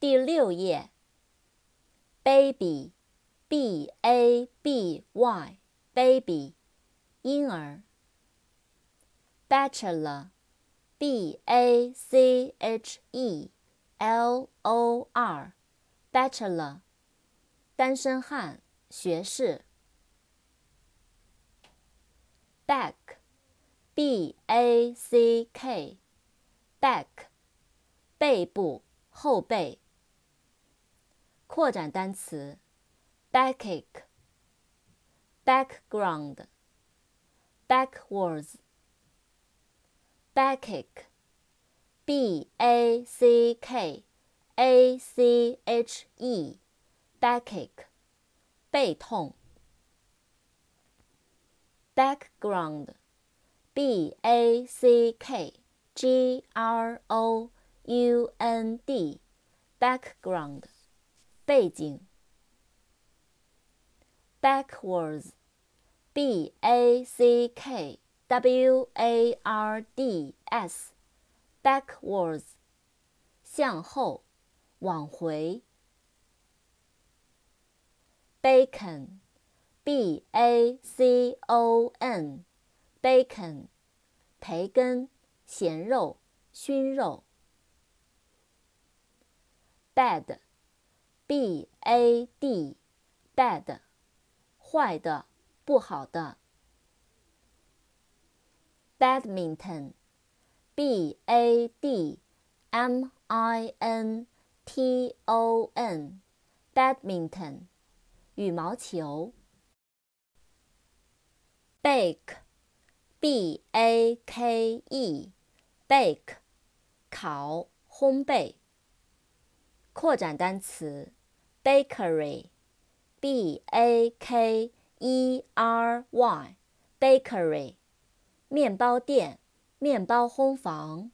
第六页。baby，b a b y，baby，婴儿。bachelor，b a c h e l o r，bachelor，单身汉，学士。back，b a c k，back，背部，后背。扩展单词：backache、background、backwards、backache、b a c k a c h e、backache、背痛。background、b a c k g r o u n d、background。 背景，backwards，b a c k w a r d s，backwards，向后，往回。bacon，b a c o n，bacon，培根，咸肉，熏肉。bad。B a d，bad，坏的，不好的。badminton，b a d m i n t o n，badminton，羽毛球。bake，b a k e，bake，烤，烘焙。扩展单词。Bakery, b a k e r y, bakery, 面包店、面包烘房。